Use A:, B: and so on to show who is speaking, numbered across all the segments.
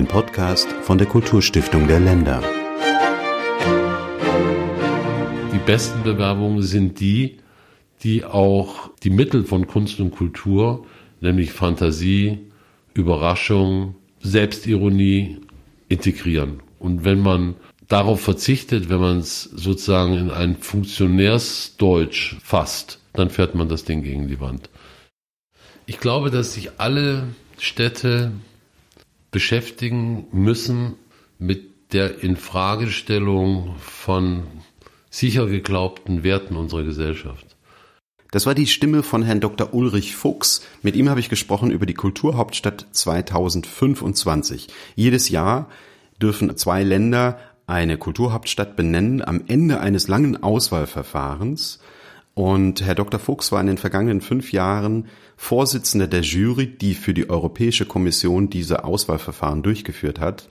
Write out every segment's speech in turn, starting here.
A: Ein Podcast von der Kulturstiftung der Länder.
B: Die besten Bewerbungen sind die, die auch die Mittel von Kunst und Kultur, nämlich Fantasie, Überraschung, Selbstironie integrieren. Und wenn man darauf verzichtet, wenn man es sozusagen in ein Funktionärsdeutsch fasst, dann fährt man das Ding gegen die Wand. Ich glaube, dass sich alle Städte beschäftigen müssen mit der Infragestellung von sicher geglaubten Werten unserer Gesellschaft.
A: Das war die Stimme von Herrn Dr. Ulrich Fuchs. Mit ihm habe ich gesprochen über die Kulturhauptstadt 2025. Jedes Jahr dürfen zwei Länder eine Kulturhauptstadt benennen am Ende eines langen Auswahlverfahrens. Und Herr Dr. Fuchs war in den vergangenen fünf Jahren Vorsitzender der Jury, die für die Europäische Kommission diese Auswahlverfahren durchgeführt hat.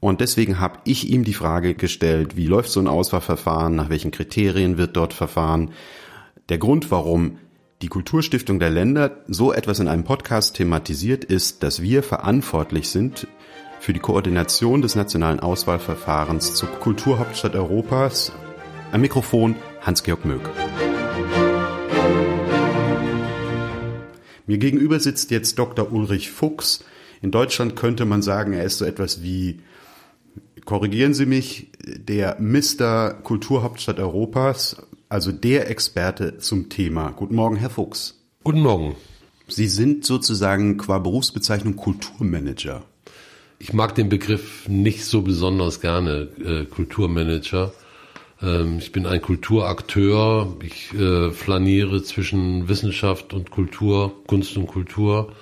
A: Und deswegen habe ich ihm die Frage gestellt, wie läuft so ein Auswahlverfahren, nach welchen Kriterien wird dort verfahren. Der Grund, warum die Kulturstiftung der Länder so etwas in einem Podcast thematisiert, ist, dass wir verantwortlich sind für die Koordination des nationalen Auswahlverfahrens zur Kulturhauptstadt Europas. Am Mikrofon Hans-Georg Möck. Mir gegenüber sitzt jetzt Dr. Ulrich Fuchs. In Deutschland könnte man sagen, er ist so etwas wie, korrigieren Sie mich, der Mr. Kulturhauptstadt Europas, also der Experte zum Thema. Guten Morgen, Herr Fuchs.
B: Guten Morgen.
A: Sie sind sozusagen qua Berufsbezeichnung Kulturmanager.
B: Ich mag den Begriff nicht so besonders gerne, äh, Kulturmanager. Ähm, ich bin ein Kulturakteur. Ich äh, flaniere zwischen Wissenschaft und Kultur, Kunst und Kultur.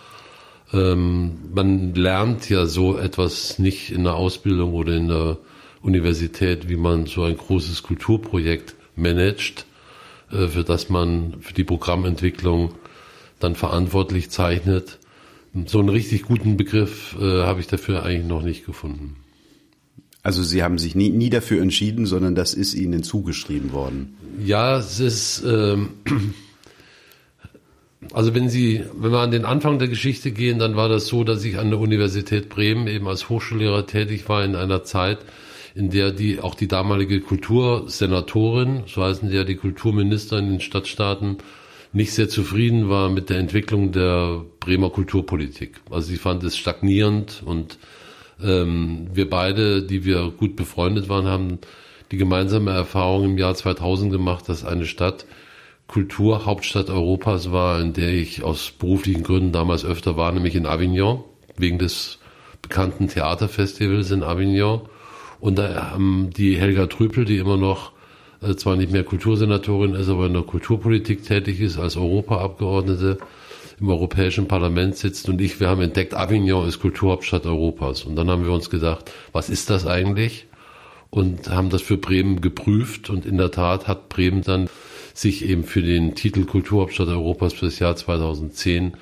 B: Ähm, man lernt ja so etwas nicht in der Ausbildung oder in der Universität, wie man so ein großes Kulturprojekt managt, äh, für das man für die Programmentwicklung dann verantwortlich zeichnet. So einen richtig guten Begriff äh, habe ich dafür eigentlich noch nicht gefunden.
A: Also Sie haben sich nie, nie dafür entschieden, sondern das ist Ihnen zugeschrieben worden.
B: Ja, es ist, ähm, also wenn Sie, wenn wir an den Anfang der Geschichte gehen, dann war das so, dass ich an der Universität Bremen eben als Hochschullehrer tätig war in einer Zeit, in der die auch die damalige Kultursenatorin, so heißen sie ja die Kulturminister in den Stadtstaaten, nicht sehr zufrieden war mit der Entwicklung der Bremer Kulturpolitik. Also sie fand es stagnierend und ähm, wir beide, die wir gut befreundet waren, haben die gemeinsame Erfahrung im Jahr 2000 gemacht, dass eine Stadt Kulturhauptstadt Europas war, in der ich aus beruflichen Gründen damals öfter war, nämlich in Avignon, wegen des bekannten Theaterfestivals in Avignon. Und da haben die Helga Trüpel, die immer noch äh, zwar nicht mehr Kultursenatorin ist, aber in der Kulturpolitik tätig ist, als Europaabgeordnete, im Europäischen Parlament sitzt und ich, wir haben entdeckt, Avignon ist Kulturhauptstadt Europas. Und dann haben wir uns gedacht, was ist das eigentlich? Und haben das für Bremen geprüft und in der Tat hat Bremen dann sich eben für den Titel Kulturhauptstadt Europas für das Jahr 2010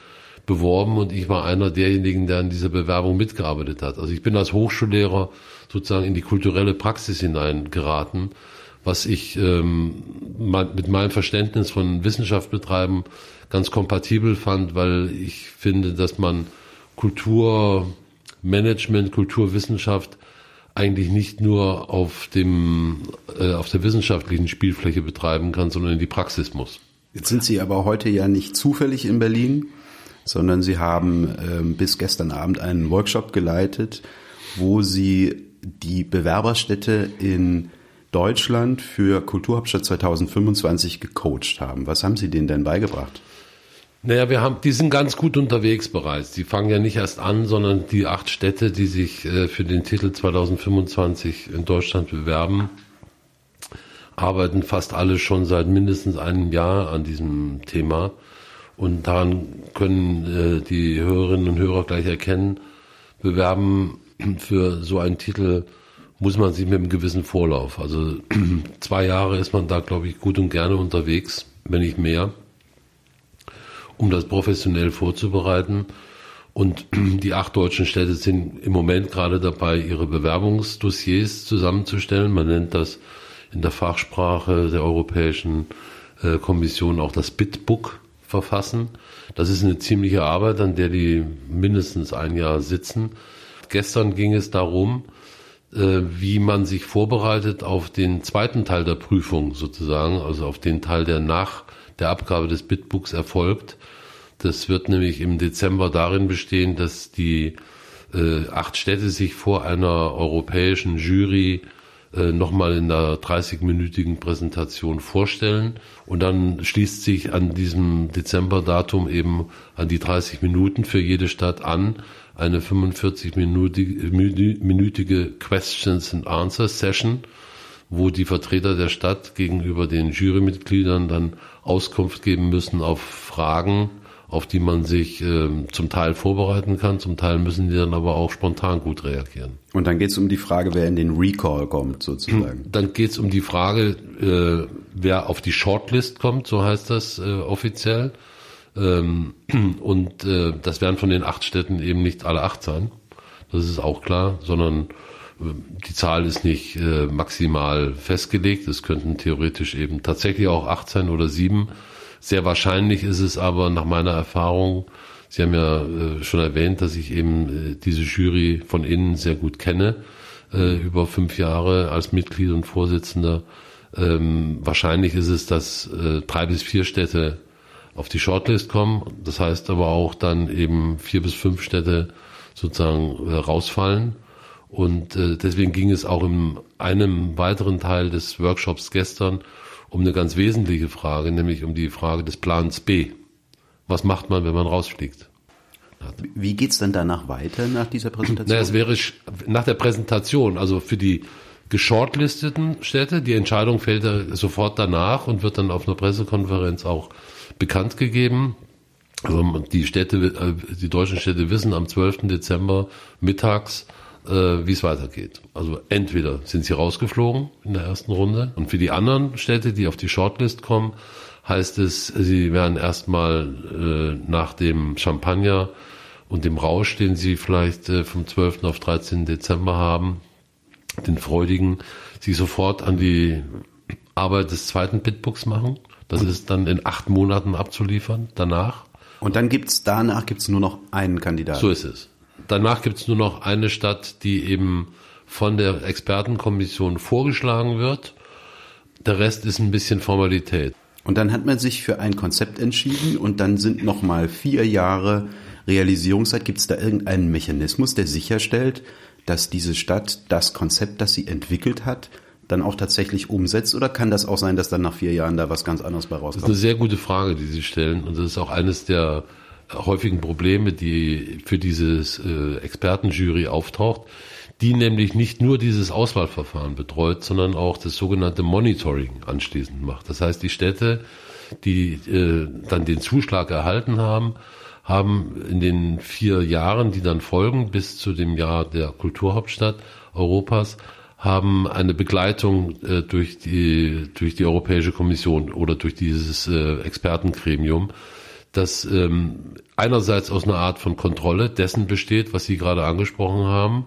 B: beworben und ich war einer derjenigen, der an dieser Bewerbung mitgearbeitet hat. Also ich bin als Hochschullehrer sozusagen in die kulturelle Praxis hineingeraten, was ich ähm, mit meinem Verständnis von Wissenschaft betreiben ganz kompatibel fand, weil ich finde, dass man Kulturmanagement, Kulturwissenschaft eigentlich nicht nur auf dem äh, auf der wissenschaftlichen Spielfläche betreiben kann, sondern in die Praxis muss.
A: Jetzt sind Sie aber heute ja nicht zufällig in Berlin, sondern Sie haben ähm, bis gestern Abend einen Workshop geleitet, wo Sie die Bewerberstädte in Deutschland für Kulturhauptstadt 2025 gecoacht haben. Was haben Sie denen denn beigebracht?
B: Naja, wir haben, die sind ganz gut unterwegs bereits. Die fangen ja nicht erst an, sondern die acht Städte, die sich äh, für den Titel 2025 in Deutschland bewerben, arbeiten fast alle schon seit mindestens einem Jahr an diesem Thema. Und daran können äh, die Hörerinnen und Hörer gleich erkennen, bewerben für so einen Titel muss man sich mit einem gewissen Vorlauf. Also zwei Jahre ist man da, glaube ich, gut und gerne unterwegs, wenn nicht mehr um das professionell vorzubereiten. Und die acht deutschen Städte sind im Moment gerade dabei, ihre Bewerbungsdossiers zusammenzustellen. Man nennt das in der Fachsprache der Europäischen äh, Kommission auch das Bitbook verfassen. Das ist eine ziemliche Arbeit, an der die mindestens ein Jahr sitzen. gestern ging es darum, wie man sich vorbereitet auf den zweiten Teil der Prüfung sozusagen, also auf den Teil, der nach der Abgabe des Bitbooks erfolgt. Das wird nämlich im Dezember darin bestehen, dass die äh, acht Städte sich vor einer europäischen Jury äh, nochmal in der 30-minütigen Präsentation vorstellen. Und dann schließt sich an diesem Dezemberdatum eben an die 30 Minuten für jede Stadt an eine 45-minütige Questions and Answers Session, wo die Vertreter der Stadt gegenüber den Jurymitgliedern dann Auskunft geben müssen auf Fragen, auf die man sich äh, zum Teil vorbereiten kann, zum Teil müssen die dann aber auch spontan gut reagieren.
A: Und dann geht es um die Frage, wer in den Recall kommt, sozusagen.
B: Dann geht es um die Frage, äh, wer auf die Shortlist kommt, so heißt das äh, offiziell. Ähm, und äh, das werden von den acht Städten eben nicht alle acht sein. Das ist auch klar, sondern äh, die Zahl ist nicht äh, maximal festgelegt. Es könnten theoretisch eben tatsächlich auch acht sein oder sieben. Sehr wahrscheinlich ist es aber nach meiner Erfahrung, Sie haben ja äh, schon erwähnt, dass ich eben äh, diese Jury von innen sehr gut kenne, äh, über fünf Jahre als Mitglied und Vorsitzender. Ähm, wahrscheinlich ist es, dass äh, drei bis vier Städte auf die Shortlist kommen. Das heißt aber auch dann eben vier bis fünf Städte sozusagen äh, rausfallen. Und äh, deswegen ging es auch in einem weiteren Teil des Workshops gestern um eine ganz wesentliche Frage, nämlich um die Frage des Plans B. Was macht man, wenn man rausfliegt?
A: Wie geht's dann danach weiter nach dieser Präsentation?
B: Na, es wäre nach der Präsentation, also für die geschortlisteten Städte, die Entscheidung fällt sofort danach und wird dann auf einer Pressekonferenz auch bekannt gegeben. Also die Städte, äh, die deutschen Städte wissen am 12. Dezember mittags, äh, wie es weitergeht. Also entweder sind sie rausgeflogen in der ersten Runde und für die anderen Städte, die auf die Shortlist kommen, heißt es, sie werden erstmal äh, nach dem Champagner und dem Rausch, den sie vielleicht vom 12. auf 13. Dezember haben, den freudigen, sie sofort an die Arbeit des zweiten Bitbooks machen das ist dann in acht Monaten abzuliefern, danach.
A: Und dann gibt's danach gibt's nur noch einen Kandidaten.
B: So ist es. Danach gibt's nur noch eine Stadt, die eben von der Expertenkommission vorgeschlagen wird. Der Rest ist ein bisschen Formalität.
A: Und dann hat man sich für ein Konzept entschieden und dann sind noch mal vier Jahre Realisierungszeit. Gibt es da irgendeinen Mechanismus, der sicherstellt, dass diese Stadt das Konzept, das sie entwickelt hat, dann auch tatsächlich umsetzt? Oder kann das auch sein, dass dann nach vier Jahren da was ganz anderes bei rauskommt?
B: Das ist eine sehr gute Frage, die Sie stellen. Und das ist auch eines der häufigen Probleme, die für dieses äh, Expertenjury auftaucht, die nämlich nicht nur dieses Auswahlverfahren betreut, sondern auch das sogenannte Monitoring anschließend macht. Das heißt, die Städte, die äh, dann den Zuschlag erhalten haben, haben in den vier Jahren, die dann folgen, bis zu dem Jahr der Kulturhauptstadt Europas, haben eine Begleitung äh, durch die durch die Europäische Kommission oder durch dieses äh, Expertengremium, das ähm, einerseits aus einer Art von Kontrolle dessen besteht, was Sie gerade angesprochen haben,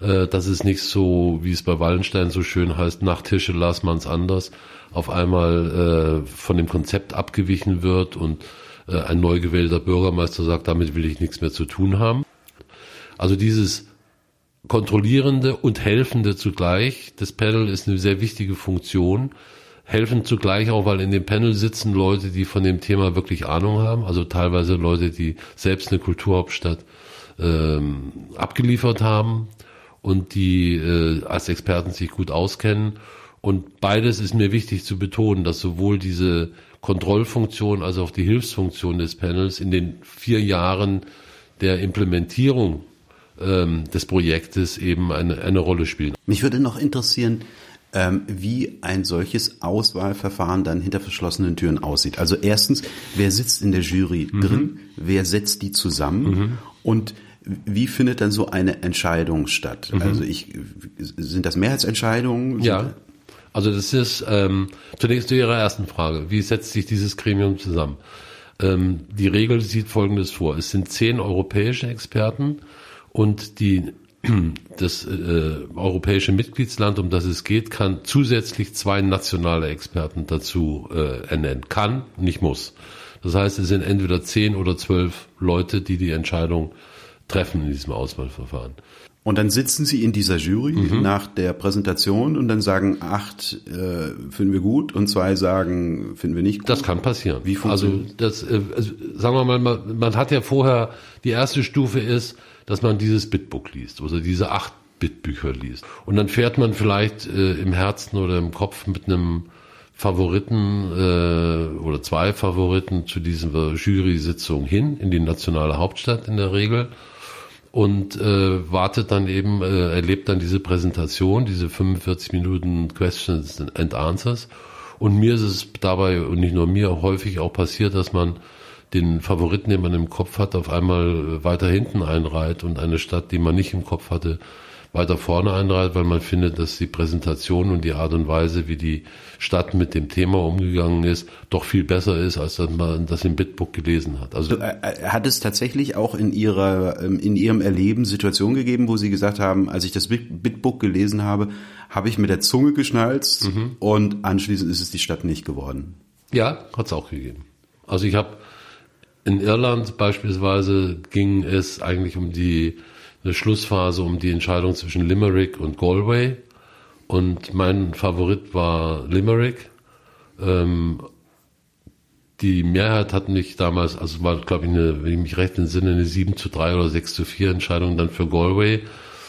B: äh, dass es nicht so, wie es bei Wallenstein so schön heißt, nach Tische las man's anders, auf einmal äh, von dem Konzept abgewichen wird und äh, ein neu gewählter Bürgermeister sagt, damit will ich nichts mehr zu tun haben. Also dieses kontrollierende und helfende zugleich. Das Panel ist eine sehr wichtige Funktion. Helfen zugleich auch, weil in dem Panel sitzen Leute, die von dem Thema wirklich Ahnung haben, also teilweise Leute, die selbst eine Kulturhauptstadt ähm, abgeliefert haben und die äh, als Experten sich gut auskennen. Und beides ist mir wichtig zu betonen, dass sowohl diese Kontrollfunktion als auch die Hilfsfunktion des Panels in den vier Jahren der Implementierung ähm, des Projektes eben eine, eine Rolle spielen.
A: Mich würde noch interessieren, ähm, wie ein solches Auswahlverfahren dann hinter verschlossenen Türen aussieht. Also erstens, wer sitzt in der Jury mhm. drin, wer setzt die zusammen mhm. und wie findet dann so eine Entscheidung statt? Mhm. Also ich, sind das Mehrheitsentscheidungen?
B: Ja. Also das ist ähm, zunächst zu Ihrer ersten Frage. Wie setzt sich dieses Gremium zusammen? Ähm, die Regel sieht Folgendes vor. Es sind zehn europäische Experten und die das äh, europäische Mitgliedsland, um das es geht, kann zusätzlich zwei nationale Experten dazu äh, ernennen. Kann, nicht muss. Das heißt, es sind entweder zehn oder zwölf Leute, die die Entscheidung treffen in diesem Auswahlverfahren.
A: Und dann sitzen Sie in dieser Jury mhm. nach der Präsentation und dann sagen acht äh, finden wir gut und zwei sagen finden wir nicht gut.
B: Das kann passieren. Wie also das, äh, also, sagen wir mal, man, man hat ja vorher die erste Stufe ist, dass man dieses Bitbook liest, also diese acht Bitbücher liest. Und dann fährt man vielleicht äh, im Herzen oder im Kopf mit einem Favoriten äh, oder zwei Favoriten zu dieser Jury-Sitzung hin in die nationale Hauptstadt in der Regel und äh, wartet dann eben, äh, erlebt dann diese Präsentation, diese 45 Minuten Questions and Answers. Und mir ist es dabei, und nicht nur mir, häufig auch passiert, dass man den Favoriten, den man im Kopf hat, auf einmal weiter hinten einreiht und eine Stadt, die man nicht im Kopf hatte, weiter vorne einreiht, weil man findet, dass die Präsentation und die Art und Weise, wie die Stadt mit dem Thema umgegangen ist, doch viel besser ist, als dass man das im Bitbook gelesen hat.
A: Also äh, äh, hat es tatsächlich auch in ihrer ähm, in ihrem Erleben Situationen gegeben, wo Sie gesagt haben, als ich das Bitbook gelesen habe, habe ich mit der Zunge geschnalzt mhm. und anschließend ist es die Stadt nicht geworden.
B: Ja, hat es auch gegeben. Also ich habe in Irland beispielsweise ging es eigentlich um die eine Schlussphase um die Entscheidung zwischen Limerick und Galway. Und mein Favorit war Limerick. Ähm, die Mehrheit hat mich damals, also war, glaube ich, eine, wenn ich mich recht entsinne, eine 7 zu 3 oder 6 zu 4 Entscheidung dann für Galway.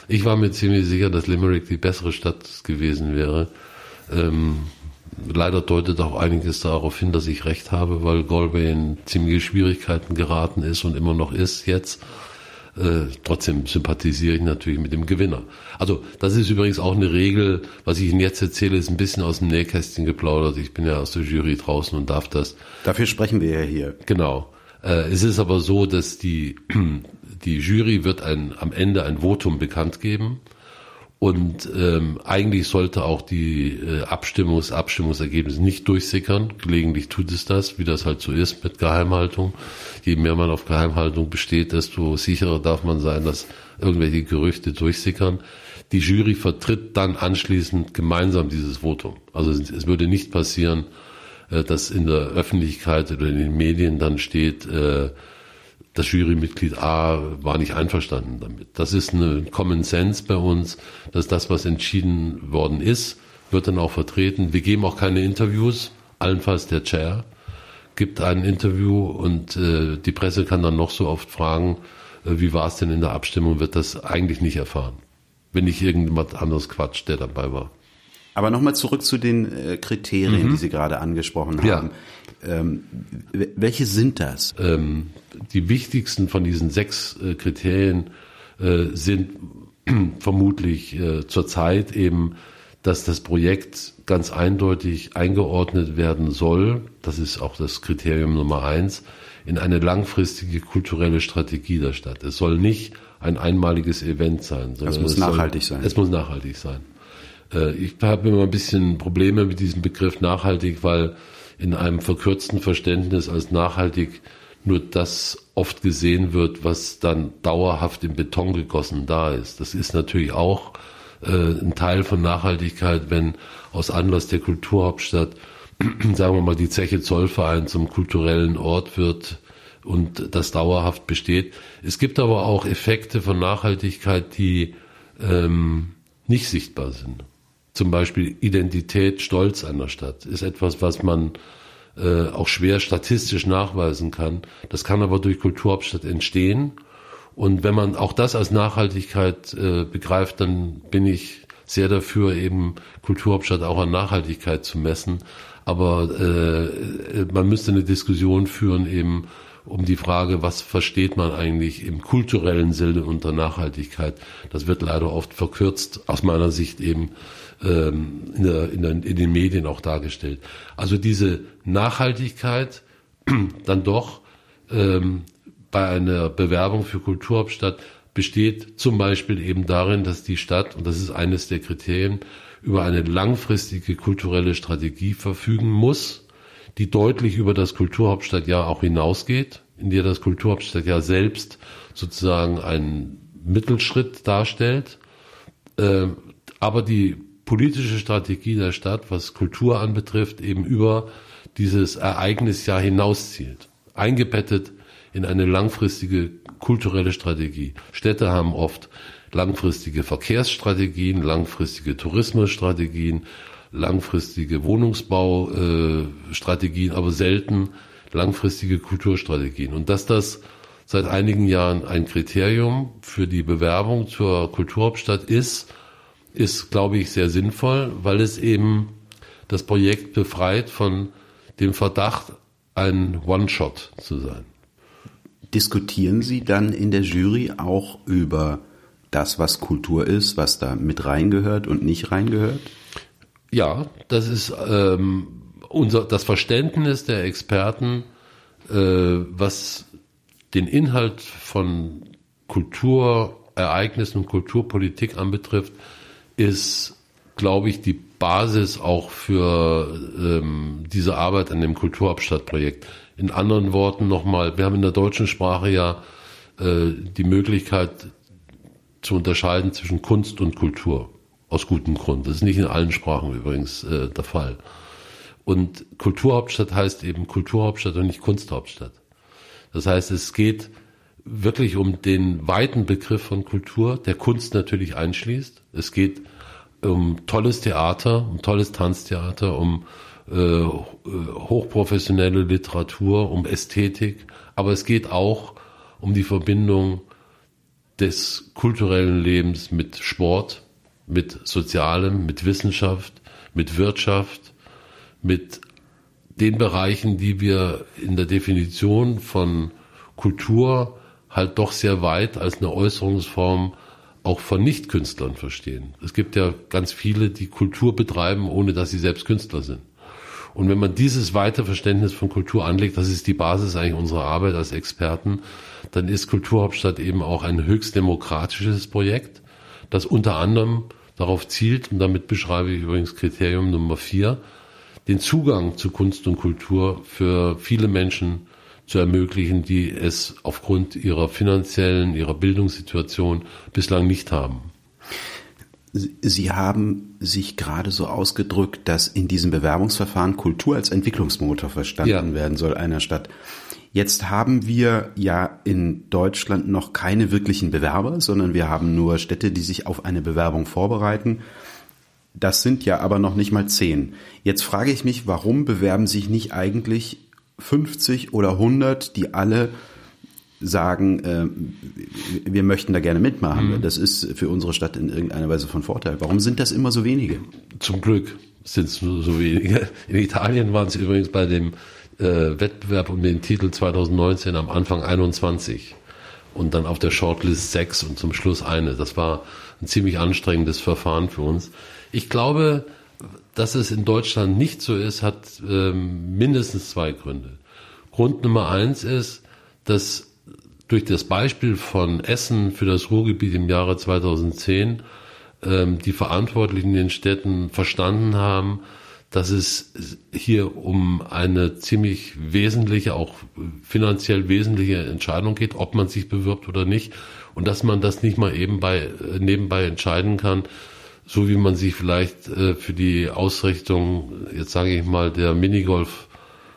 B: Ich war mir ziemlich sicher, dass Limerick die bessere Stadt gewesen wäre. Ähm, leider deutet auch einiges darauf hin, dass ich recht habe, weil Galway in ziemliche Schwierigkeiten geraten ist und immer noch ist jetzt. Äh, trotzdem sympathisiere ich natürlich mit dem Gewinner. Also das ist übrigens auch eine Regel, was ich Ihnen jetzt erzähle, ist ein bisschen aus dem Nähkästchen geplaudert. Ich bin ja aus der Jury draußen und darf das.
A: Dafür sprechen wir ja hier.
B: Genau. Äh, es ist aber so, dass die, die Jury wird ein, am Ende ein Votum bekannt geben und ähm, eigentlich sollte auch die äh, Abstimmungs Abstimmungsergebnisse nicht durchsickern. Gelegentlich tut es das, wie das halt so ist mit Geheimhaltung. Je mehr man auf Geheimhaltung besteht, desto sicherer darf man sein, dass irgendwelche Gerüchte durchsickern. Die Jury vertritt dann anschließend gemeinsam dieses Votum. Also es, es würde nicht passieren, äh, dass in der Öffentlichkeit oder in den Medien dann steht, äh, das Jurymitglied A war nicht einverstanden damit. Das ist eine Common Sense bei uns, dass das, was entschieden worden ist, wird dann auch vertreten. Wir geben auch keine Interviews, allenfalls der Chair gibt ein Interview und äh, die Presse kann dann noch so oft fragen, äh, wie war es denn in der Abstimmung, wird das eigentlich nicht erfahren, wenn nicht irgendjemand anderes quatscht, der dabei war.
A: Aber nochmal zurück zu den äh, Kriterien, mhm. die Sie gerade angesprochen haben. Ja. Ähm, welche sind das?
B: Ähm, die wichtigsten von diesen sechs äh, Kriterien äh, sind vermutlich äh, zurzeit eben, dass das Projekt ganz eindeutig eingeordnet werden soll, das ist auch das Kriterium Nummer eins, in eine langfristige kulturelle Strategie der Stadt. Es soll nicht ein einmaliges Event sein.
A: Sondern es muss es nachhaltig
B: soll,
A: sein.
B: Es muss nachhaltig sein. Äh, ich habe immer ein bisschen Probleme mit diesem Begriff nachhaltig, weil in einem verkürzten Verständnis als nachhaltig nur das oft gesehen wird, was dann dauerhaft in Beton gegossen da ist. Das ist natürlich auch äh, ein Teil von Nachhaltigkeit, wenn aus Anlass der Kulturhauptstadt, sagen wir mal, die Zeche Zollverein zum kulturellen Ort wird und das dauerhaft besteht. Es gibt aber auch Effekte von Nachhaltigkeit, die ähm, nicht sichtbar sind. Zum Beispiel Identität, Stolz einer Stadt ist etwas, was man äh, auch schwer statistisch nachweisen kann. Das kann aber durch Kulturhauptstadt entstehen. Und wenn man auch das als Nachhaltigkeit äh, begreift, dann bin ich sehr dafür, eben Kulturhauptstadt auch an Nachhaltigkeit zu messen. Aber äh, man müsste eine Diskussion führen, eben um die Frage, was versteht man eigentlich im kulturellen Sinne unter Nachhaltigkeit. Das wird leider oft verkürzt, aus meiner Sicht eben ähm, in, der, in, der, in den Medien auch dargestellt. Also diese Nachhaltigkeit dann doch ähm, bei einer Bewerbung für Kulturhauptstadt besteht zum Beispiel eben darin, dass die Stadt, und das ist eines der Kriterien, über eine langfristige kulturelle Strategie verfügen muss, die deutlich über das Kulturhauptstadtjahr auch hinausgeht, in der das Kulturhauptstadtjahr selbst sozusagen einen Mittelschritt darstellt, äh, aber die politische Strategie der Stadt, was Kultur anbetrifft, eben über dieses Ereignisjahr hinauszielt. Eingebettet in eine langfristige kulturelle Strategie. Städte haben oft langfristige Verkehrsstrategien, langfristige Tourismusstrategien, langfristige Wohnungsbaustrategien, aber selten langfristige Kulturstrategien. Und dass das seit einigen Jahren ein Kriterium für die Bewerbung zur Kulturhauptstadt ist, ist, glaube ich, sehr sinnvoll, weil es eben das Projekt befreit von dem Verdacht, ein One-Shot zu sein.
A: Diskutieren Sie dann in der Jury auch über das, was Kultur ist, was da mit reingehört und nicht reingehört?
B: Ja, das ist ähm, unser das Verständnis der Experten, äh, was den Inhalt von Kulturereignissen und Kulturpolitik anbetrifft, ist, glaube ich, die Basis auch für ähm, diese Arbeit an dem Kulturhauptstadtprojekt. In anderen Worten nochmal, wir haben in der deutschen Sprache ja äh, die Möglichkeit zu unterscheiden zwischen Kunst und Kultur. Aus gutem Grund. Das ist nicht in allen Sprachen übrigens äh, der Fall. Und Kulturhauptstadt heißt eben Kulturhauptstadt und nicht Kunsthauptstadt. Das heißt, es geht wirklich um den weiten Begriff von Kultur, der Kunst natürlich einschließt. Es geht um tolles Theater, um tolles Tanztheater, um äh, hochprofessionelle Literatur, um Ästhetik, aber es geht auch um die Verbindung des kulturellen Lebens mit Sport, mit Sozialem, mit Wissenschaft, mit Wirtschaft, mit den Bereichen, die wir in der Definition von Kultur halt doch sehr weit als eine Äußerungsform auch von Nichtkünstlern verstehen. Es gibt ja ganz viele, die Kultur betreiben, ohne dass sie selbst Künstler sind. Und wenn man dieses weite Verständnis von Kultur anlegt, das ist die Basis eigentlich unserer Arbeit als Experten, dann ist Kulturhauptstadt eben auch ein höchst demokratisches Projekt, das unter anderem darauf zielt, und damit beschreibe ich übrigens Kriterium Nummer vier, den Zugang zu Kunst und Kultur für viele Menschen zu ermöglichen, die es aufgrund ihrer finanziellen, ihrer Bildungssituation bislang nicht haben.
A: Sie haben sich gerade so ausgedrückt, dass in diesem Bewerbungsverfahren Kultur als Entwicklungsmotor verstanden ja. werden soll einer Stadt. Jetzt haben wir ja in Deutschland noch keine wirklichen Bewerber, sondern wir haben nur Städte, die sich auf eine Bewerbung vorbereiten. Das sind ja aber noch nicht mal zehn. Jetzt frage ich mich, warum bewerben sich nicht eigentlich 50 oder 100, die alle sagen, äh, wir möchten da gerne mitmachen. Mhm. Das ist für unsere Stadt in irgendeiner Weise von Vorteil. Warum sind das immer so wenige?
B: Zum Glück sind es nur so wenige. In Italien waren es übrigens bei dem äh, Wettbewerb um den Titel 2019 am Anfang 21 und dann auf der Shortlist 6 und zum Schluss eine. Das war ein ziemlich anstrengendes Verfahren für uns. Ich glaube, dass es in Deutschland nicht so ist, hat ähm, mindestens zwei Gründe. Grund Nummer eins ist, dass durch das Beispiel von Essen für das Ruhrgebiet im Jahre 2010 ähm, die Verantwortlichen in den Städten verstanden haben, dass es hier um eine ziemlich wesentliche, auch finanziell wesentliche Entscheidung geht, ob man sich bewirbt oder nicht. Und dass man das nicht mal eben bei, nebenbei entscheiden kann, so wie man sich vielleicht äh, für die Ausrichtung, jetzt sage ich mal, der Minigolf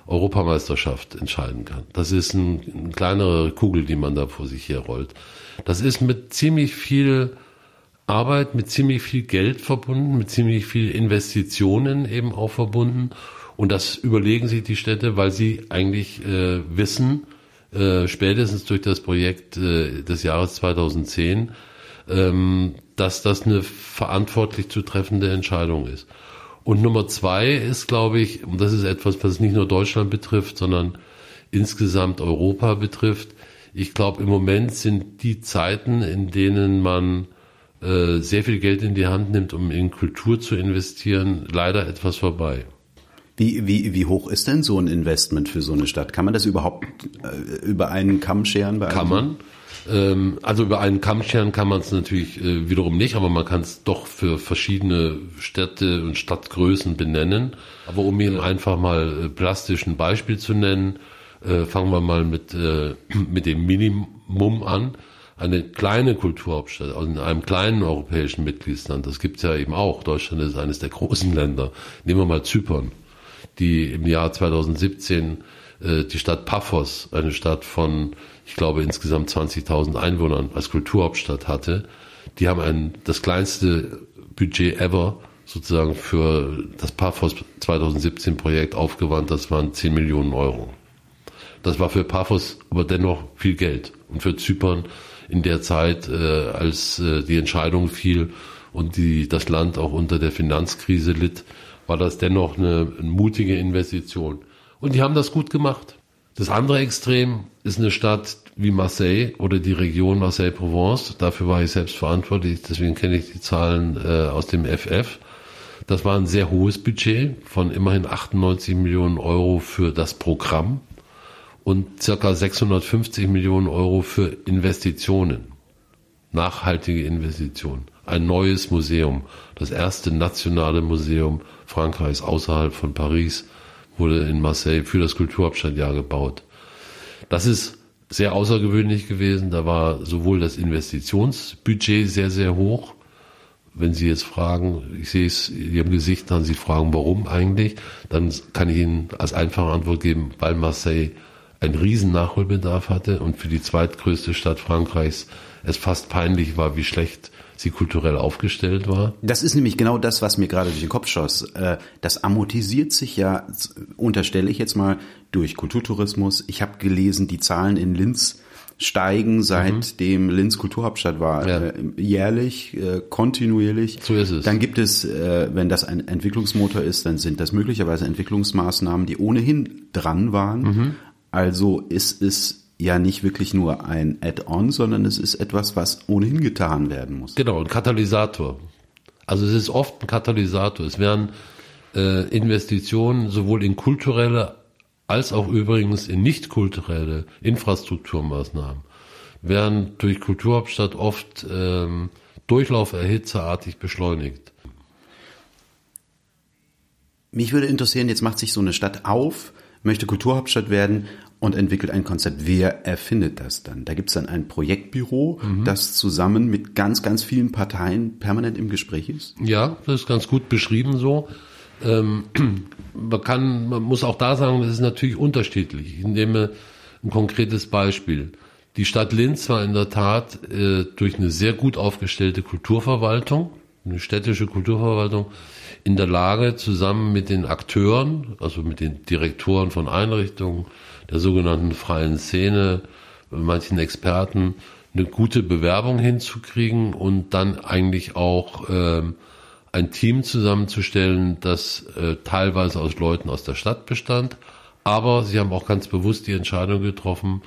B: Europameisterschaft entscheiden kann. Das ist ein, eine kleinere Kugel, die man da vor sich her rollt. Das ist mit ziemlich viel Arbeit, mit ziemlich viel Geld verbunden, mit ziemlich viel Investitionen eben auch verbunden. Und das überlegen sich die Städte, weil sie eigentlich äh, wissen, äh, spätestens durch das Projekt äh, des Jahres 2010, ähm, dass das eine verantwortlich zu treffende Entscheidung ist. Und Nummer zwei ist, glaube ich, und das ist etwas, was nicht nur Deutschland betrifft, sondern insgesamt Europa betrifft. Ich glaube, im Moment sind die Zeiten, in denen man äh, sehr viel Geld in die Hand nimmt, um in Kultur zu investieren, leider etwas vorbei.
A: Wie, wie, wie hoch ist denn so ein Investment für so eine Stadt? Kann man das überhaupt äh, über einen Kamm scheren?
B: kann man. Ähm, also über einen Kamm scheren kann man es natürlich äh, wiederum nicht, aber man kann es doch für verschiedene Städte und Stadtgrößen benennen. Aber um Ihnen einfach mal äh, plastisch ein Beispiel zu nennen, äh, fangen wir mal mit, äh, mit dem Minimum an. Eine kleine Kulturhauptstadt also in einem kleinen europäischen Mitgliedsland, das gibt es ja eben auch. Deutschland ist eines der großen Länder. Nehmen wir mal Zypern, die im Jahr 2017 äh, die Stadt Paphos, eine Stadt von, ich glaube, insgesamt 20.000 Einwohnern als Kulturhauptstadt hatte. Die haben ein, das kleinste Budget ever sozusagen für das Paphos 2017 Projekt aufgewandt. Das waren 10 Millionen Euro. Das war für Paphos aber dennoch viel Geld. Und für Zypern in der Zeit, äh, als äh, die Entscheidung fiel und die, das Land auch unter der Finanzkrise litt, war das dennoch eine, eine mutige Investition. Und die haben das gut gemacht. Das andere Extrem ist eine Stadt wie Marseille oder die Region Marseille-Provence. Dafür war ich selbst verantwortlich, deswegen kenne ich die Zahlen äh, aus dem FF. Das war ein sehr hohes Budget von immerhin 98 Millionen Euro für das Programm und circa 650 Millionen Euro für Investitionen, nachhaltige Investitionen. Ein neues Museum, das erste nationale Museum Frankreichs außerhalb von Paris, wurde in Marseille für das Kulturhauptstadtjahr gebaut. Das ist sehr außergewöhnlich gewesen. Da war sowohl das Investitionsbudget sehr, sehr hoch. Wenn Sie jetzt fragen, ich sehe es in Ihrem Gesicht, dann Sie fragen, warum eigentlich, dann kann ich Ihnen als einfache Antwort geben, weil Marseille einen riesen Nachholbedarf hatte und für die zweitgrößte Stadt Frankreichs es fast peinlich war, wie schlecht sie kulturell aufgestellt war.
A: Das ist nämlich genau das, was mir gerade durch den Kopf schoss. Äh, das amortisiert sich ja, unterstelle ich jetzt mal, durch Kulturtourismus. Ich habe gelesen, die Zahlen in Linz steigen, seitdem mhm. Linz Kulturhauptstadt war, ja. äh, jährlich, äh, kontinuierlich.
B: So ist es.
A: Dann gibt es, äh, wenn das ein Entwicklungsmotor ist, dann sind das möglicherweise Entwicklungsmaßnahmen, die ohnehin dran waren. Mhm. Also ist es ja nicht wirklich nur ein Add-on, sondern es ist etwas, was ohnehin getan werden muss.
B: Genau, ein Katalysator. Also es ist oft ein Katalysator. Es werden äh, Investitionen sowohl in kulturelle als auch übrigens in nicht kulturelle Infrastrukturmaßnahmen werden durch Kulturhauptstadt oft ähm, durchlauferhitzeartig beschleunigt.
A: Mich würde interessieren, jetzt macht sich so eine Stadt auf, möchte Kulturhauptstadt werden und entwickelt ein Konzept. Wer erfindet das dann? Da gibt es dann ein Projektbüro, mhm. das zusammen mit ganz, ganz vielen Parteien permanent im Gespräch ist?
B: Ja, das ist ganz gut beschrieben so. Ähm, man kann, man muss auch da sagen, das ist natürlich unterschiedlich. Ich nehme ein konkretes Beispiel. Die Stadt Linz war in der Tat äh, durch eine sehr gut aufgestellte Kulturverwaltung, eine städtische Kulturverwaltung, in der Lage, zusammen mit den Akteuren, also mit den Direktoren von Einrichtungen, der sogenannten freien Szene, manchen Experten, eine gute Bewerbung hinzukriegen und dann eigentlich auch ähm, ein Team zusammenzustellen, das äh, teilweise aus Leuten aus der Stadt bestand, aber sie haben auch ganz bewusst die Entscheidung getroffen,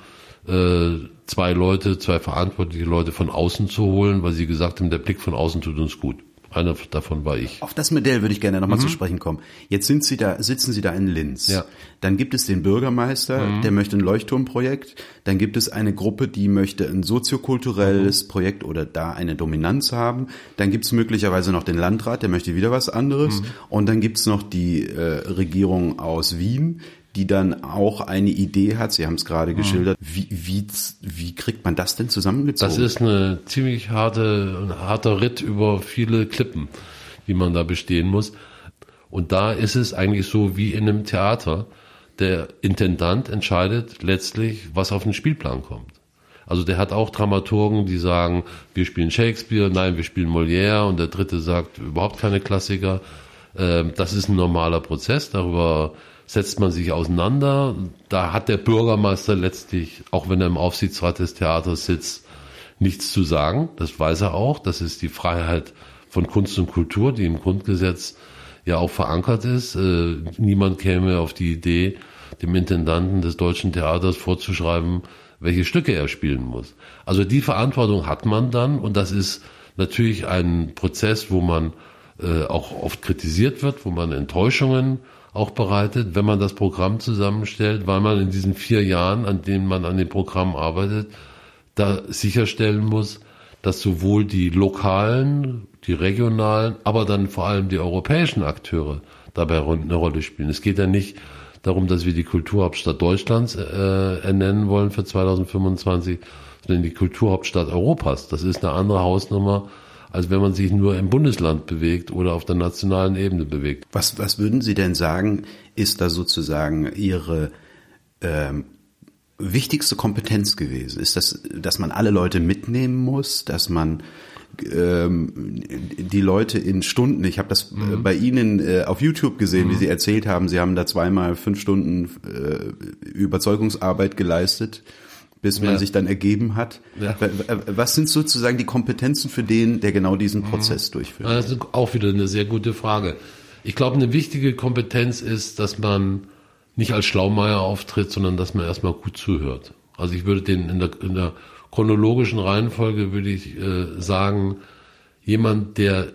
B: äh, zwei Leute, zwei verantwortliche Leute von außen zu holen, weil sie gesagt haben, der Blick von außen tut uns gut. Einer davon war ich.
A: Auf das Modell würde ich gerne nochmal mhm. zu sprechen kommen. Jetzt sind Sie da, sitzen Sie da in Linz. Ja. Dann gibt es den Bürgermeister, mhm. der möchte ein Leuchtturmprojekt. Dann gibt es eine Gruppe, die möchte ein soziokulturelles mhm. Projekt oder da eine Dominanz haben. Dann gibt es möglicherweise noch den Landrat, der möchte wieder was anderes. Mhm. Und dann gibt es noch die äh, Regierung aus Wien, die dann auch eine Idee hat, Sie haben es gerade mhm. geschildert, wie, wie, wie kriegt man das denn zusammengezogen?
B: Das ist eine ziemlich harte, ein harter Ritt über viele Klippen, die man da bestehen muss. Und da ist es eigentlich so wie in einem Theater. Der Intendant entscheidet letztlich, was auf den Spielplan kommt. Also der hat auch Dramaturgen, die sagen, wir spielen Shakespeare, nein, wir spielen Molière und der dritte sagt, überhaupt keine Klassiker. Ähm, das ist ein normaler Prozess, darüber setzt man sich auseinander. Da hat der Bürgermeister letztlich, auch wenn er im Aufsichtsrat des Theaters sitzt, nichts zu sagen. Das weiß er auch. Das ist die Freiheit von Kunst und Kultur, die im Grundgesetz ja auch verankert ist. Äh, niemand käme auf die Idee, dem Intendanten des Deutschen Theaters vorzuschreiben, welche Stücke er spielen muss. Also die Verantwortung hat man dann und das ist natürlich ein Prozess, wo man äh, auch oft kritisiert wird, wo man Enttäuschungen auch bereitet, wenn man das Programm zusammenstellt, weil man in diesen vier Jahren, an denen man an dem Programm arbeitet, da sicherstellen muss, dass sowohl die lokalen, die regionalen, aber dann vor allem die europäischen Akteure dabei eine Rolle spielen. Es geht ja nicht darum, dass wir die Kulturhauptstadt Deutschlands äh, ernennen wollen für 2025, sondern die Kulturhauptstadt Europas. Das ist eine andere Hausnummer als wenn man sich nur im Bundesland bewegt oder auf der nationalen Ebene bewegt.
A: Was, was würden Sie denn sagen, ist da sozusagen Ihre ähm, wichtigste Kompetenz gewesen? Ist das, dass man alle Leute mitnehmen muss, dass man ähm, die Leute in Stunden, ich habe das mhm. bei Ihnen äh, auf YouTube gesehen, mhm. wie Sie erzählt haben, Sie haben da zweimal fünf Stunden äh, Überzeugungsarbeit geleistet, bis man ja. sich dann ergeben hat. Ja. Was sind sozusagen die Kompetenzen für den, der genau diesen mhm. Prozess durchführt?
B: Das ist auch wieder eine sehr gute Frage. Ich glaube, eine wichtige Kompetenz ist, dass man nicht als Schlaumeier auftritt, sondern dass man erstmal gut zuhört. Also ich würde den in der, in der chronologischen Reihenfolge würde ich äh, sagen, jemand, der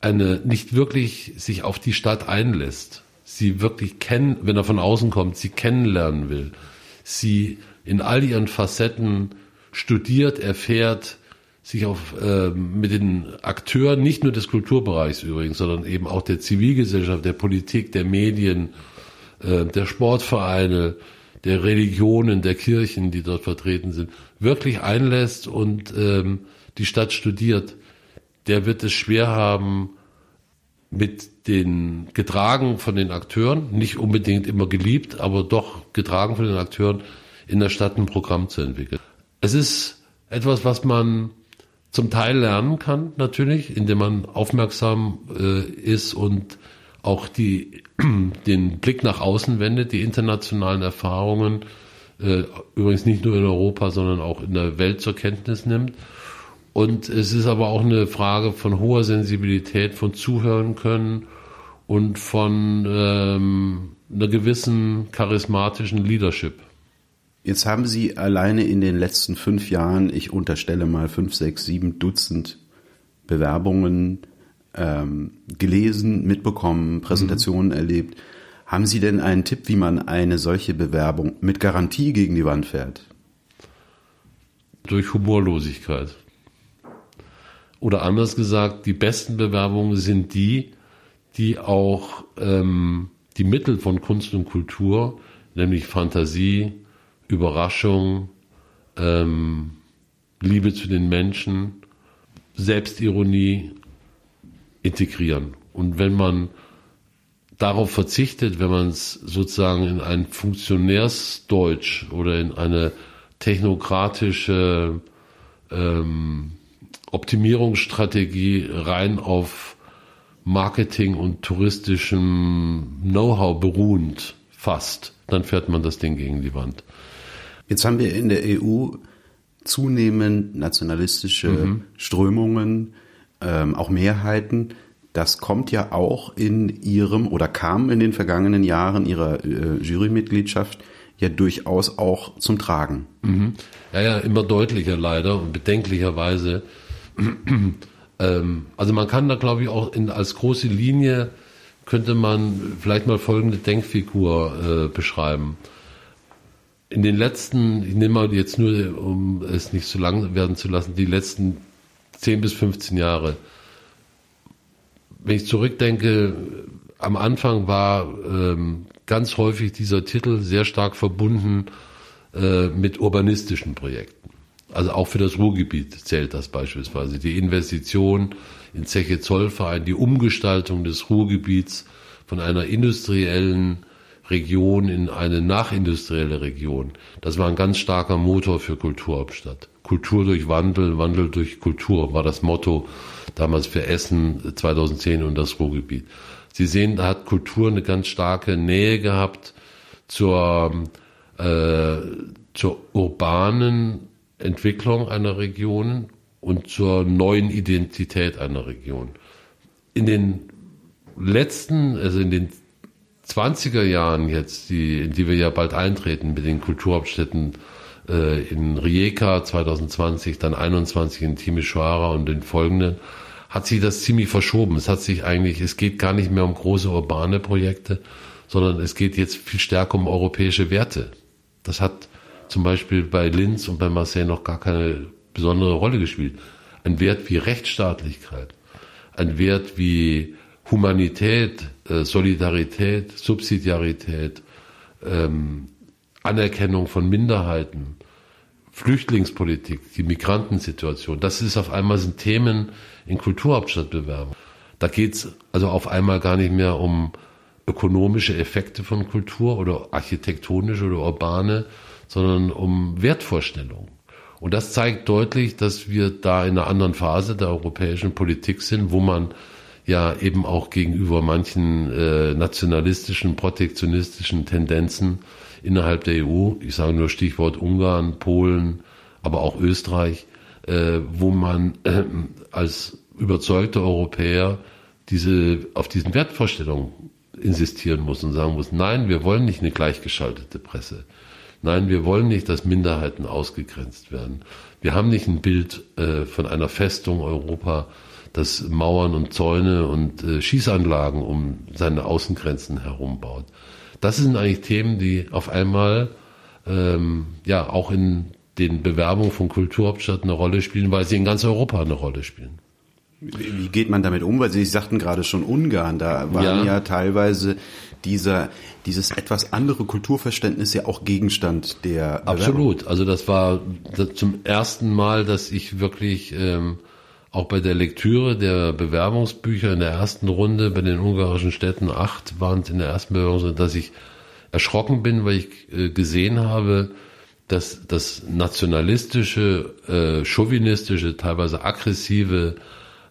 B: eine nicht wirklich sich auf die Stadt einlässt, sie wirklich kennen, wenn er von außen kommt, sie kennenlernen will, sie in all ihren Facetten studiert, erfährt, sich auf äh, mit den Akteuren nicht nur des Kulturbereichs übrigens, sondern eben auch der Zivilgesellschaft, der Politik, der Medien, äh, der Sportvereine, der Religionen, der Kirchen, die dort vertreten sind, wirklich einlässt und ähm, die Stadt studiert, der wird es schwer haben, mit den getragen von den Akteuren, nicht unbedingt immer geliebt, aber doch getragen von den Akteuren, in der Stadt ein Programm zu entwickeln. Es ist etwas, was man zum Teil lernen kann, natürlich, indem man aufmerksam äh, ist und auch die, den Blick nach außen wendet, die internationalen Erfahrungen, äh, übrigens nicht nur in Europa, sondern auch in der Welt zur Kenntnis nimmt. Und es ist aber auch eine Frage von hoher Sensibilität, von zuhören können und von ähm, einer gewissen charismatischen Leadership.
A: Jetzt haben Sie alleine in den letzten fünf Jahren, ich unterstelle mal fünf, sechs, sieben Dutzend Bewerbungen ähm, gelesen, mitbekommen, Präsentationen mhm. erlebt. Haben Sie denn einen Tipp, wie man eine solche Bewerbung mit Garantie gegen die Wand fährt?
B: Durch Humorlosigkeit. Oder anders gesagt, die besten Bewerbungen sind die, die auch ähm, die Mittel von Kunst und Kultur, nämlich Fantasie, Überraschung, ähm, Liebe zu den Menschen, Selbstironie integrieren. Und wenn man darauf verzichtet, wenn man es sozusagen in ein Funktionärsdeutsch oder in eine technokratische ähm, Optimierungsstrategie rein auf Marketing und touristischem Know-how beruhend fasst, dann fährt man das Ding gegen die Wand.
A: Jetzt haben wir in der EU zunehmend nationalistische mhm. Strömungen, ähm, auch Mehrheiten. Das kommt ja auch in Ihrem oder kam in den vergangenen Jahren Ihrer äh, Jurymitgliedschaft ja durchaus auch zum Tragen.
B: Mhm. Ja, ja, immer deutlicher leider und bedenklicherweise. ähm, also man kann da glaube ich auch in, als große Linie könnte man vielleicht mal folgende Denkfigur äh, beschreiben. In den letzten, ich nehme mal jetzt nur, um es nicht zu lang werden zu lassen, die letzten 10 bis 15 Jahre. Wenn ich zurückdenke, am Anfang war ähm, ganz häufig dieser Titel sehr stark verbunden äh, mit urbanistischen Projekten. Also auch für das Ruhrgebiet zählt das beispielsweise. Die Investition in Zeche Zollverein, die Umgestaltung des Ruhrgebiets von einer industriellen Region in eine nachindustrielle Region. Das war ein ganz starker Motor für Kulturhauptstadt. Kultur durch Wandel, Wandel durch Kultur war das Motto damals für Essen 2010 und das Ruhrgebiet. Sie sehen, da hat Kultur eine ganz starke Nähe gehabt zur, äh, zur urbanen Entwicklung einer Region und zur neuen Identität einer Region. In den letzten, also in den 20er Jahren jetzt, die, in die wir ja bald eintreten mit den Kulturhauptstädten äh, in Rijeka 2020, dann 21 in Timișoara und den folgenden, hat sich das ziemlich verschoben. Es hat sich eigentlich, es geht gar nicht mehr um große urbane Projekte, sondern es geht jetzt viel stärker um europäische Werte. Das hat zum Beispiel bei Linz und bei Marseille noch gar keine besondere Rolle gespielt. Ein Wert wie Rechtsstaatlichkeit, ein Wert wie Humanität, Solidarität, Subsidiarität, ähm, Anerkennung von Minderheiten, Flüchtlingspolitik, die Migrantensituation, das ist auf einmal sind Themen in Kulturhauptstadtbewerbung. Da geht's also auf einmal gar nicht mehr um ökonomische Effekte von Kultur oder architektonische oder urbane, sondern um Wertvorstellungen. Und das zeigt deutlich, dass wir da in einer anderen Phase der europäischen Politik sind, wo man ja eben auch gegenüber manchen äh, nationalistischen, protektionistischen Tendenzen innerhalb der EU, ich sage nur Stichwort Ungarn, Polen, aber auch Österreich, äh, wo man äh, als überzeugte Europäer diese, auf diesen Wertvorstellungen insistieren muss und sagen muss, nein, wir wollen nicht eine gleichgeschaltete Presse. Nein, wir wollen nicht, dass Minderheiten ausgegrenzt werden. Wir haben nicht ein Bild äh, von einer Festung Europa, das Mauern und Zäune und äh, Schießanlagen um seine Außengrenzen herum baut. Das sind eigentlich Themen, die auf einmal ähm, ja auch in den Bewerbungen von Kulturhauptstadt eine Rolle spielen, weil sie in ganz Europa eine Rolle spielen.
A: Wie geht man damit um? Weil Sie sagten gerade schon Ungarn, da waren ja, ja teilweise dieser, dieses etwas andere Kulturverständnis ja auch Gegenstand der
B: Absolut. Bewerbung. Also das war zum ersten Mal, dass ich wirklich ähm, auch bei der Lektüre der Bewerbungsbücher in der ersten Runde bei den ungarischen Städten, acht waren es in der ersten Bewerbung, dass ich erschrocken bin, weil ich äh, gesehen habe, dass das nationalistische, äh, chauvinistische, teilweise aggressive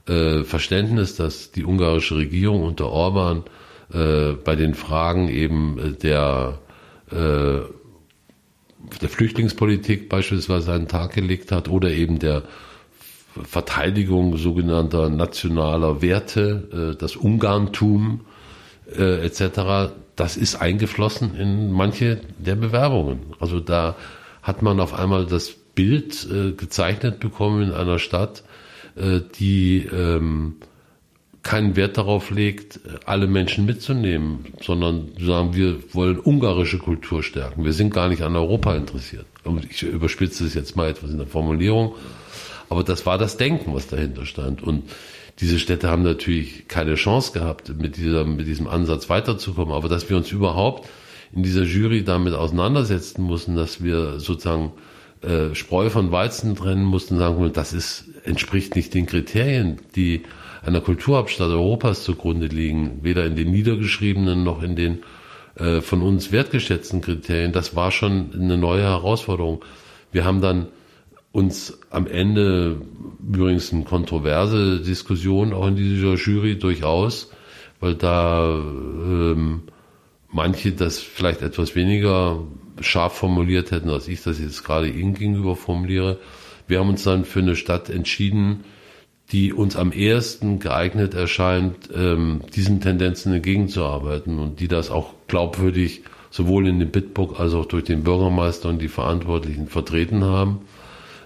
B: äh, Verständnis, dass die ungarische Regierung unter Orban äh, bei den Fragen eben äh, der, äh, der Flüchtlingspolitik beispielsweise einen Tag gelegt hat oder eben der Verteidigung sogenannter nationaler Werte, äh, das Ungarntum äh, etc., das ist eingeflossen in manche der Bewerbungen. Also da hat man auf einmal das Bild äh, gezeichnet bekommen in einer Stadt, äh, die ähm, keinen Wert darauf legt, alle Menschen mitzunehmen, sondern sagen, wir wollen ungarische Kultur stärken. Wir sind gar nicht an Europa interessiert. Ich überspitze es jetzt mal etwas in der Formulierung. Aber das war das Denken, was dahinter stand. Und diese Städte haben natürlich keine Chance gehabt, mit, dieser, mit diesem Ansatz weiterzukommen. Aber dass wir uns überhaupt in dieser Jury damit auseinandersetzen mussten, dass wir sozusagen äh, Spreu von Weizen trennen mussten, sagen, das ist, entspricht nicht den Kriterien, die einer Kulturhauptstadt Europas zugrunde liegen, weder in den niedergeschriebenen noch in den äh, von uns wertgeschätzten Kriterien. Das war schon eine neue Herausforderung. Wir haben dann uns am Ende übrigens eine kontroverse Diskussion auch in dieser Jury durchaus, weil da ähm, manche das vielleicht etwas weniger scharf formuliert hätten, als ich das jetzt gerade Ihnen gegenüber formuliere. Wir haben uns dann für eine Stadt entschieden, die uns am ehesten geeignet erscheint, ähm, diesen Tendenzen entgegenzuarbeiten und die das auch glaubwürdig sowohl in dem Bitbook als auch durch den Bürgermeister und die Verantwortlichen vertreten haben.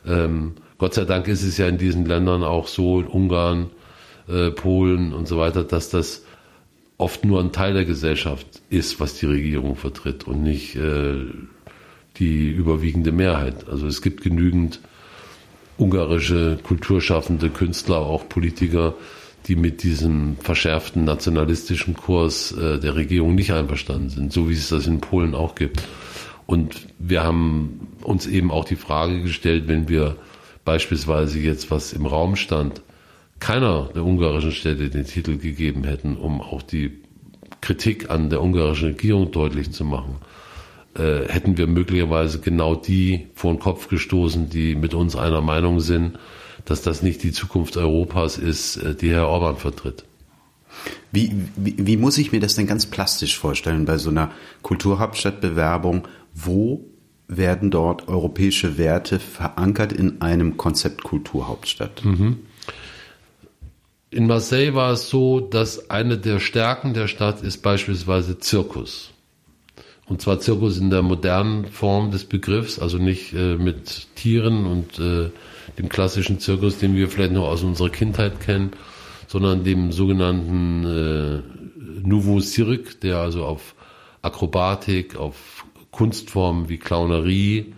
B: Ähm, Gott sei Dank ist es ja in diesen Ländern auch so, in Ungarn, äh, Polen und so weiter, dass das oft nur ein Teil der Gesellschaft ist, was die Regierung vertritt und nicht äh, die überwiegende Mehrheit. Also es gibt genügend ungarische kulturschaffende Künstler, auch Politiker, die mit diesem verschärften nationalistischen Kurs äh, der Regierung nicht einverstanden sind, so wie es das in Polen auch gibt. Und wir haben uns eben auch die Frage gestellt, wenn wir beispielsweise jetzt, was im Raum stand, keiner der ungarischen Städte den Titel gegeben hätten, um auch die Kritik an der ungarischen Regierung deutlich zu machen, äh, hätten wir möglicherweise genau die vor den Kopf gestoßen, die mit uns einer Meinung sind, dass das nicht die Zukunft Europas ist, äh, die Herr Orban vertritt.
A: Wie, wie, wie muss ich mir das denn ganz plastisch vorstellen bei so einer Kulturhauptstadtbewerbung? Wo werden dort europäische Werte verankert in einem Konzept Kulturhauptstadt? Mhm.
B: In Marseille war es so, dass eine der Stärken der Stadt ist beispielsweise Zirkus. Und zwar Zirkus in der modernen Form des Begriffs, also nicht äh, mit Tieren und äh, dem klassischen Zirkus, den wir vielleicht noch aus unserer Kindheit kennen, sondern dem sogenannten äh, Nouveau Cirque, der also auf Akrobatik, auf Kunstformen wie Clownerie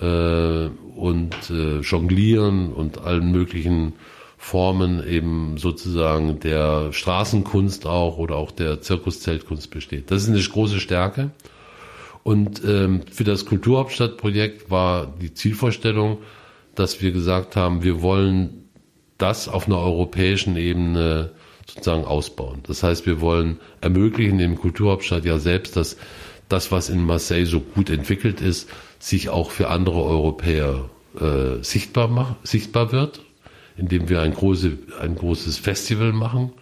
B: äh, und äh, Jonglieren und allen möglichen Formen eben sozusagen der Straßenkunst auch oder auch der Zirkuszeltkunst besteht. Das ist eine große Stärke. Und ähm, für das Kulturhauptstadtprojekt war die Zielvorstellung, dass wir gesagt haben, wir wollen das auf einer europäischen Ebene sozusagen ausbauen. Das heißt, wir wollen ermöglichen dem Kulturhauptstadt ja selbst, dass das, was in Marseille so gut entwickelt ist, sich auch für andere Europäer äh, sichtbar, mach, sichtbar wird, indem wir ein, große, ein großes Festival machen,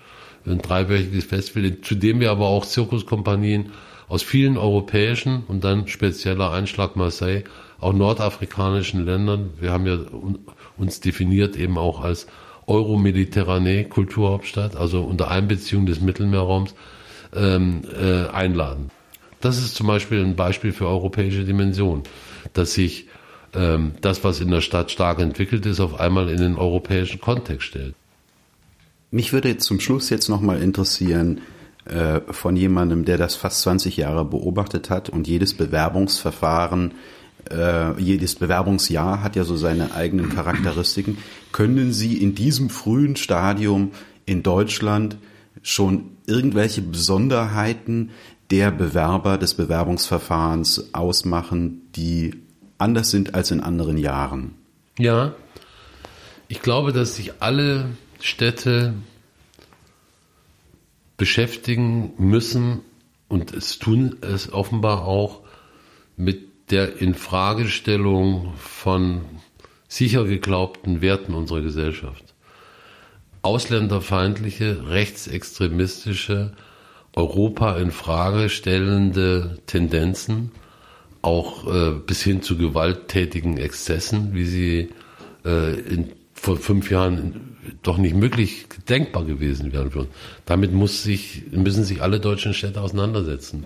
B: ein dreiwöchiges Festival, zu dem wir aber auch Zirkuskompanien aus vielen europäischen und dann spezieller Einschlag Marseille, auch nordafrikanischen Ländern, wir haben ja uns definiert eben auch als Euro-Mediterranee Kulturhauptstadt, also unter Einbeziehung des Mittelmeerraums, ähm, äh, einladen. Das ist zum Beispiel ein Beispiel für europäische Dimension, dass sich ähm, das, was in der Stadt stark entwickelt ist, auf einmal in den europäischen Kontext stellt.
A: Mich würde zum Schluss jetzt nochmal interessieren, äh, von jemandem, der das fast 20 Jahre beobachtet hat und jedes Bewerbungsverfahren, äh, jedes Bewerbungsjahr hat ja so seine eigenen Charakteristiken. Können Sie in diesem frühen Stadium in Deutschland schon irgendwelche Besonderheiten der Bewerber des Bewerbungsverfahrens ausmachen, die anders sind als in anderen Jahren?
B: Ja, ich glaube, dass sich alle Städte beschäftigen müssen und es tun es offenbar auch mit der Infragestellung von sicher geglaubten Werten unserer Gesellschaft. Ausländerfeindliche, rechtsextremistische, Europa in Frage stellende Tendenzen, auch äh, bis hin zu gewalttätigen Exzessen, wie sie äh, in, vor fünf Jahren doch nicht möglich denkbar gewesen wären. Damit muss sich, müssen sich alle deutschen Städte auseinandersetzen.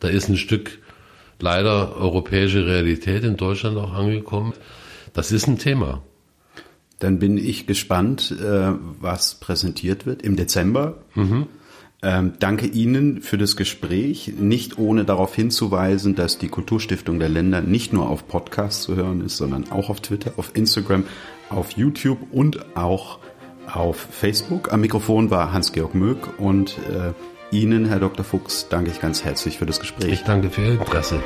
B: Da ist ein Stück leider europäische Realität in Deutschland auch angekommen. Das ist ein Thema.
A: Dann bin ich gespannt, äh, was präsentiert wird im Dezember. Mhm. Ähm, danke Ihnen für das Gespräch. Nicht ohne darauf hinzuweisen, dass die Kulturstiftung der Länder nicht nur auf Podcasts zu hören ist, sondern auch auf Twitter, auf Instagram, auf YouTube und auch auf Facebook. Am Mikrofon war Hans-Georg Möck und äh, Ihnen, Herr Dr. Fuchs, danke ich ganz herzlich für das Gespräch.
B: Ich danke für Ihr Interesse.